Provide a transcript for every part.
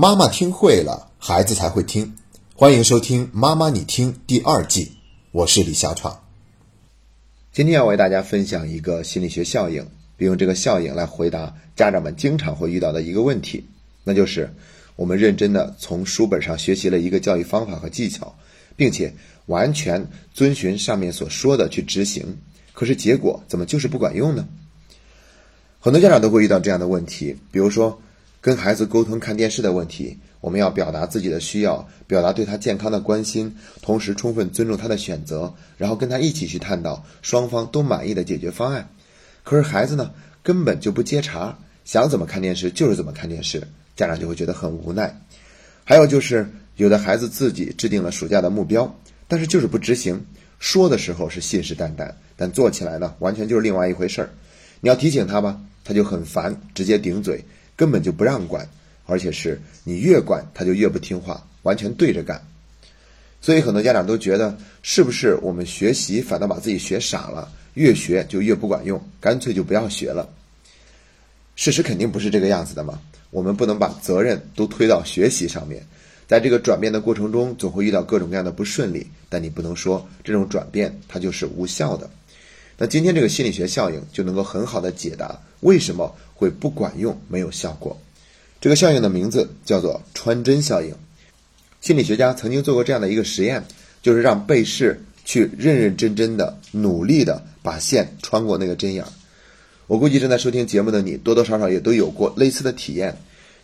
妈妈听会了，孩子才会听。欢迎收听《妈妈你听》第二季，我是李小闯。今天要为大家分享一个心理学效应，并用这个效应来回答家长们经常会遇到的一个问题，那就是我们认真的从书本上学习了一个教育方法和技巧，并且完全遵循上面所说的去执行，可是结果怎么就是不管用呢？很多家长都会遇到这样的问题，比如说。跟孩子沟通看电视的问题，我们要表达自己的需要，表达对他健康的关心，同时充分尊重他的选择，然后跟他一起去探讨双方都满意的解决方案。可是孩子呢，根本就不接茬，想怎么看电视就是怎么看电视，家长就会觉得很无奈。还有就是，有的孩子自己制定了暑假的目标，但是就是不执行，说的时候是信誓旦旦，但做起来呢，完全就是另外一回事儿。你要提醒他吧，他就很烦，直接顶嘴。根本就不让管，而且是你越管他就越不听话，完全对着干。所以很多家长都觉得，是不是我们学习反倒把自己学傻了？越学就越不管用，干脆就不要学了。事实肯定不是这个样子的嘛。我们不能把责任都推到学习上面，在这个转变的过程中，总会遇到各种各样的不顺利，但你不能说这种转变它就是无效的。那今天这个心理学效应就能够很好的解答为什么会不管用、没有效果。这个效应的名字叫做穿针效应。心理学家曾经做过这样的一个实验，就是让被试去认认真真的、努力的把线穿过那个针眼儿。我估计正在收听节目的你，多多少少也都有过类似的体验。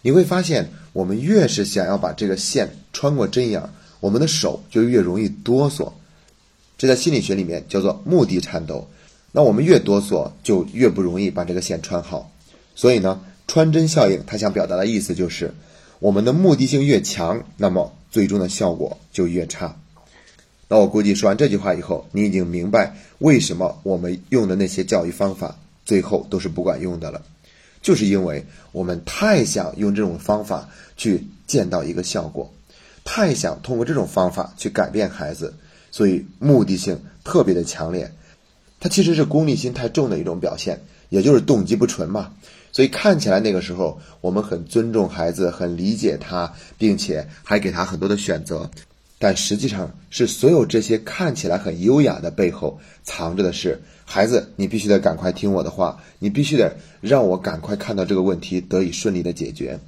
你会发现，我们越是想要把这个线穿过针眼儿，我们的手就越容易哆嗦。这在心理学里面叫做目的颤抖。那我们越哆嗦，就越不容易把这个线穿好。所以呢，穿针效应它想表达的意思就是，我们的目的性越强，那么最终的效果就越差。那我估计说完这句话以后，你已经明白为什么我们用的那些教育方法最后都是不管用的了，就是因为我们太想用这种方法去见到一个效果，太想通过这种方法去改变孩子，所以目的性特别的强烈。它其实是功利心太重的一种表现，也就是动机不纯嘛。所以看起来那个时候我们很尊重孩子，很理解他，并且还给他很多的选择，但实际上是所有这些看起来很优雅的背后，藏着的是孩子，你必须得赶快听我的话，你必须得让我赶快看到这个问题得以顺利的解决。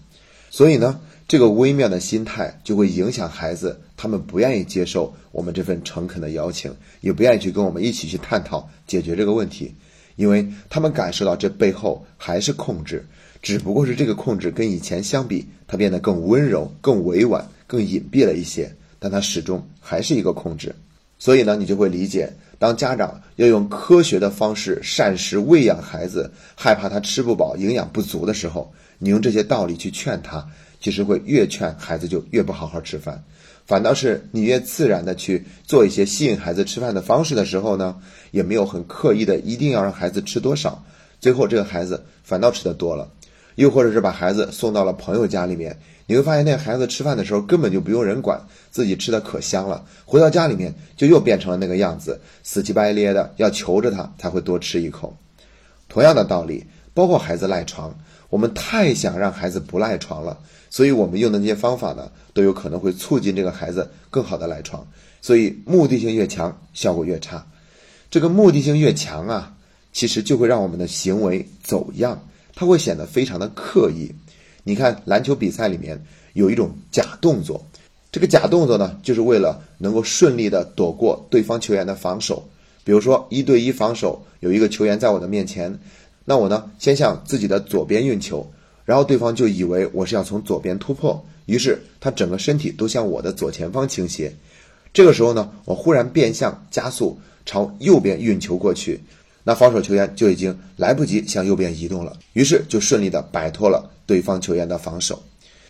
所以呢。这个微妙的心态就会影响孩子，他们不愿意接受我们这份诚恳的邀请，也不愿意去跟我们一起去探讨解决这个问题，因为他们感受到这背后还是控制，只不过是这个控制跟以前相比，它变得更温柔、更委婉、更隐蔽了一些，但它始终还是一个控制。所以呢，你就会理解，当家长要用科学的方式膳食喂养孩子，害怕他吃不饱、营养不足的时候，你用这些道理去劝他。其实会越劝孩子就越不好好吃饭，反倒是你越自然的去做一些吸引孩子吃饭的方式的时候呢，也没有很刻意的一定要让孩子吃多少，最后这个孩子反倒吃的多了，又或者是把孩子送到了朋友家里面，你会发现那孩子吃饭的时候根本就不用人管，自己吃的可香了，回到家里面就又变成了那个样子，死乞白咧的要求着他才会多吃一口。同样的道理，包括孩子赖床。我们太想让孩子不赖床了，所以我们用的那些方法呢，都有可能会促进这个孩子更好的赖床。所以目的性越强，效果越差。这个目的性越强啊，其实就会让我们的行为走样，它会显得非常的刻意。你看篮球比赛里面有一种假动作，这个假动作呢，就是为了能够顺利的躲过对方球员的防守。比如说一对一防守，有一个球员在我的面前。那我呢，先向自己的左边运球，然后对方就以为我是要从左边突破，于是他整个身体都向我的左前方倾斜。这个时候呢，我忽然变向加速朝右边运球过去，那防守球员就已经来不及向右边移动了，于是就顺利的摆脱了对方球员的防守。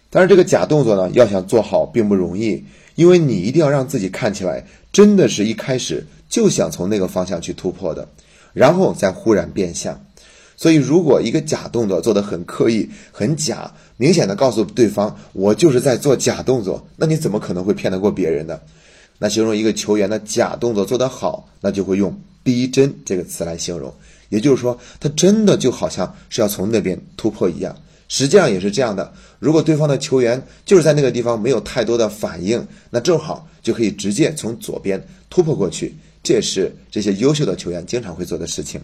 但是这个假动作呢，要想做好并不容易，因为你一定要让自己看起来真的是一开始就想从那个方向去突破的，然后再忽然变向。所以，如果一个假动作做得很刻意、很假，明显的告诉对方我就是在做假动作，那你怎么可能会骗得过别人呢？那形容一个球员的假动作做得好，那就会用“逼真”这个词来形容。也就是说，他真的就好像是要从那边突破一样，实际上也是这样的。如果对方的球员就是在那个地方没有太多的反应，那正好就可以直接从左边突破过去。这也是这些优秀的球员经常会做的事情。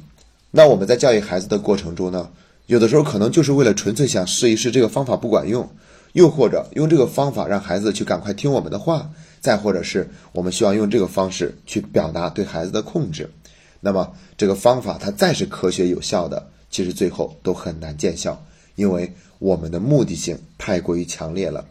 那我们在教育孩子的过程中呢，有的时候可能就是为了纯粹想试一试这个方法不管用，又或者用这个方法让孩子去赶快听我们的话，再或者是我们希望用这个方式去表达对孩子的控制。那么这个方法它再是科学有效的，其实最后都很难见效，因为我们的目的性太过于强烈了。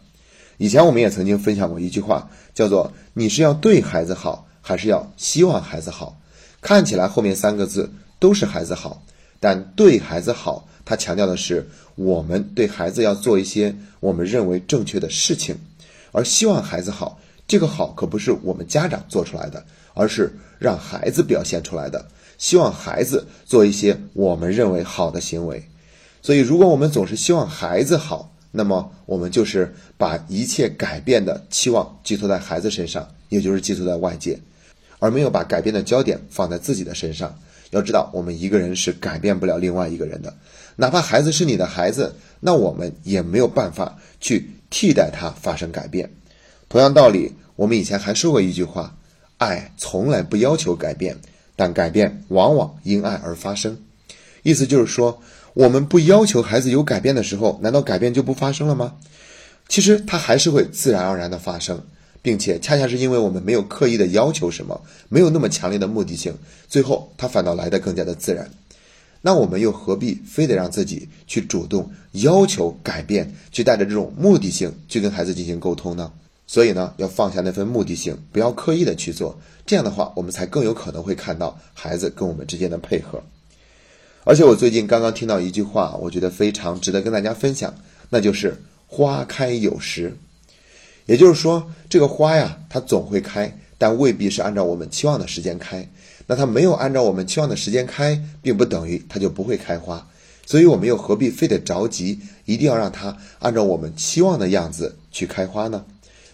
以前我们也曾经分享过一句话，叫做“你是要对孩子好，还是要希望孩子好？”看起来后面三个字都是孩子好，但对孩子好，它强调的是我们对孩子要做一些我们认为正确的事情，而希望孩子好，这个好可不是我们家长做出来的。而是让孩子表现出来的，希望孩子做一些我们认为好的行为。所以，如果我们总是希望孩子好，那么我们就是把一切改变的期望寄托在孩子身上，也就是寄托在外界，而没有把改变的焦点放在自己的身上。要知道，我们一个人是改变不了另外一个人的，哪怕孩子是你的孩子，那我们也没有办法去替代他发生改变。同样道理，我们以前还说过一句话。爱从来不要求改变，但改变往往因爱而发生。意思就是说，我们不要求孩子有改变的时候，难道改变就不发生了吗？其实它还是会自然而然的发生，并且恰恰是因为我们没有刻意的要求什么，没有那么强烈的目的性，最后它反倒来得更加的自然。那我们又何必非得让自己去主动要求改变，去带着这种目的性去跟孩子进行沟通呢？所以呢，要放下那份目的性，不要刻意的去做。这样的话，我们才更有可能会看到孩子跟我们之间的配合。而且我最近刚刚听到一句话，我觉得非常值得跟大家分享，那就是“花开有时”。也就是说，这个花呀，它总会开，但未必是按照我们期望的时间开。那它没有按照我们期望的时间开，并不等于它就不会开花。所以，我们又何必非得着急，一定要让它按照我们期望的样子去开花呢？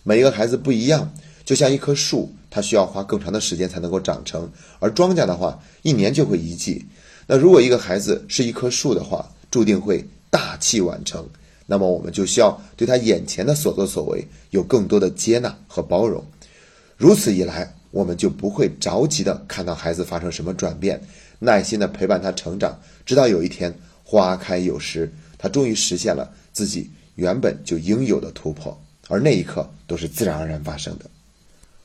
每一个孩子不一样，就像一棵树，它需要花更长的时间才能够长成；而庄稼的话，一年就会一季。那如果一个孩子是一棵树的话，注定会大器晚成。那么我们就需要对他眼前的所作所为有更多的接纳和包容。如此一来，我们就不会着急的看到孩子发生什么转变，耐心的陪伴他成长，直到有一天花开有时，他终于实现了自己原本就应有的突破。而那一刻都是自然而然发生的。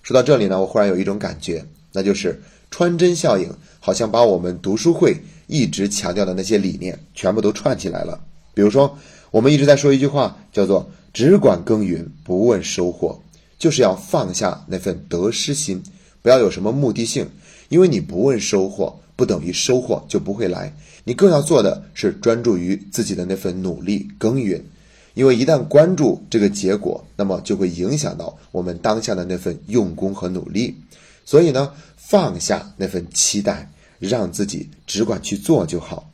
说到这里呢，我忽然有一种感觉，那就是穿针效应，好像把我们读书会一直强调的那些理念全部都串起来了。比如说，我们一直在说一句话，叫做“只管耕耘，不问收获”，就是要放下那份得失心，不要有什么目的性，因为你不问收获，不等于收获就不会来。你更要做的是专注于自己的那份努力耕耘。因为一旦关注这个结果，那么就会影响到我们当下的那份用功和努力。所以呢，放下那份期待，让自己只管去做就好。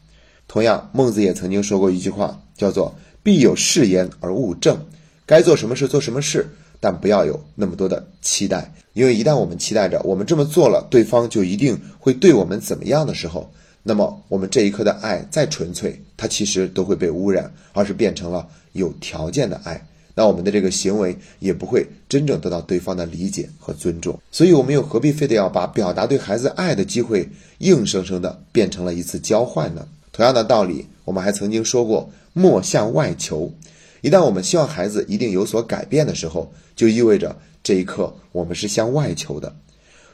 同样，孟子也曾经说过一句话，叫做“必有誓言而勿正”。该做什么事做什么事，但不要有那么多的期待。因为一旦我们期待着我们这么做了，对方就一定会对我们怎么样的时候，那么我们这一刻的爱再纯粹，它其实都会被污染，而是变成了。有条件的爱，那我们的这个行为也不会真正得到对方的理解和尊重。所以，我们又何必非得要把表达对孩子爱的机会硬生生的变成了一次交换呢？同样的道理，我们还曾经说过，莫向外求。一旦我们希望孩子一定有所改变的时候，就意味着这一刻我们是向外求的。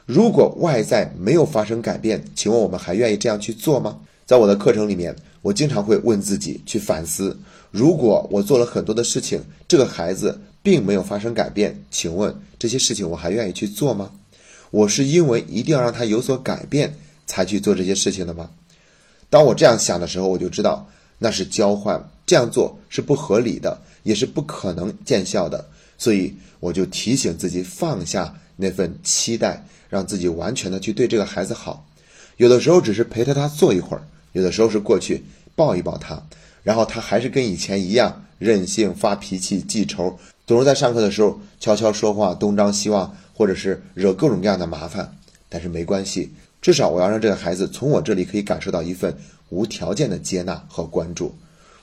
如果外在没有发生改变，请问我们还愿意这样去做吗？在我的课程里面，我经常会问自己去反思。如果我做了很多的事情，这个孩子并没有发生改变，请问这些事情我还愿意去做吗？我是因为一定要让他有所改变才去做这些事情的吗？当我这样想的时候，我就知道那是交换，这样做是不合理的，也是不可能见效的。所以我就提醒自己放下那份期待，让自己完全的去对这个孩子好。有的时候只是陪着他坐一会儿，有的时候是过去抱一抱他。然后他还是跟以前一样任性、发脾气、记仇，总是在上课的时候悄悄说话、东张西望，或者是惹各种各样的麻烦。但是没关系，至少我要让这个孩子从我这里可以感受到一份无条件的接纳和关注。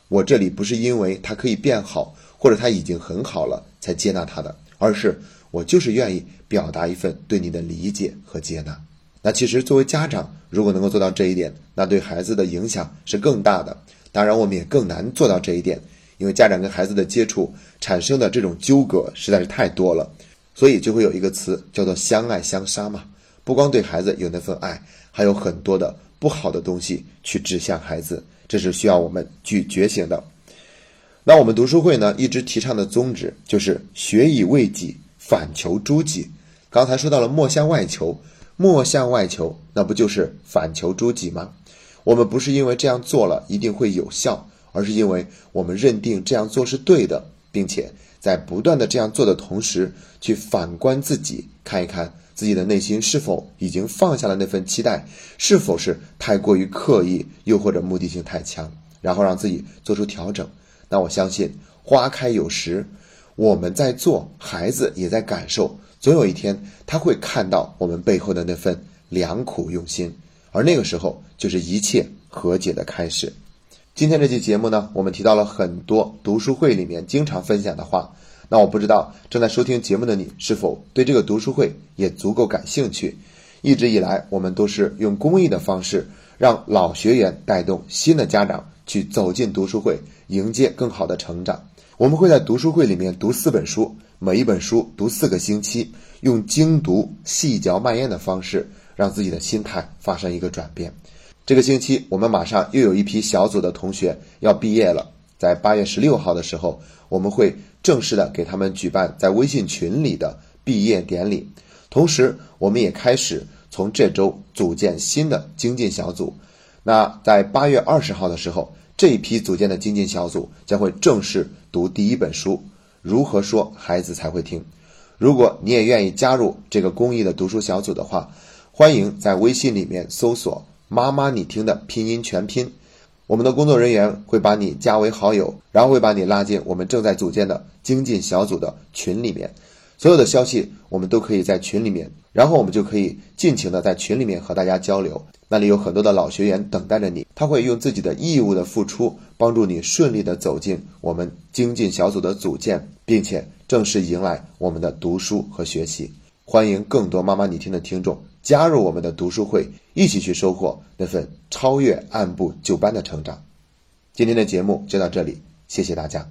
我这里不是因为他可以变好，或者他已经很好了才接纳他的，而是我就是愿意表达一份对你的理解和接纳。那其实作为家长，如果能够做到这一点，那对孩子的影响是更大的。当然，我们也更难做到这一点，因为家长跟孩子的接触产生的这种纠葛实在是太多了，所以就会有一个词叫做“相爱相杀”嘛。不光对孩子有那份爱，还有很多的不好的东西去指向孩子，这是需要我们去觉醒的。那我们读书会呢，一直提倡的宗旨就是“学以为己，反求诸己”。刚才说到了“莫向外求”，“莫向外求”，那不就是反求诸己吗？我们不是因为这样做了一定会有效，而是因为我们认定这样做是对的，并且在不断的这样做的同时，去反观自己，看一看。自己的内心是否已经放下了那份期待？是否是太过于刻意，又或者目的性太强？然后让自己做出调整。那我相信花开有时，我们在做，孩子也在感受。总有一天，他会看到我们背后的那份良苦用心，而那个时候就是一切和解的开始。今天这期节目呢，我们提到了很多读书会里面经常分享的话。那我不知道正在收听节目的你是否对这个读书会也足够感兴趣。一直以来，我们都是用公益的方式，让老学员带动新的家长去走进读书会，迎接更好的成长。我们会在读书会里面读四本书，每一本书读四个星期，用精读细嚼慢咽的方式，让自己的心态发生一个转变。这个星期，我们马上又有一批小组的同学要毕业了，在八月十六号的时候，我们会。正式的给他们举办在微信群里的毕业典礼，同时我们也开始从这周组建新的精进小组。那在八月二十号的时候，这一批组建的精进小组将会正式读第一本书《如何说孩子才会听》。如果你也愿意加入这个公益的读书小组的话，欢迎在微信里面搜索“妈妈你听”的拼音全拼。我们的工作人员会把你加为好友，然后会把你拉进我们正在组建的精进小组的群里面。所有的消息我们都可以在群里面，然后我们就可以尽情的在群里面和大家交流。那里有很多的老学员等待着你，他会用自己的义务的付出，帮助你顺利的走进我们精进小组的组建，并且正式迎来我们的读书和学习。欢迎更多妈妈你听的听众。加入我们的读书会，一起去收获那份超越按部就班的成长。今天的节目就到这里，谢谢大家。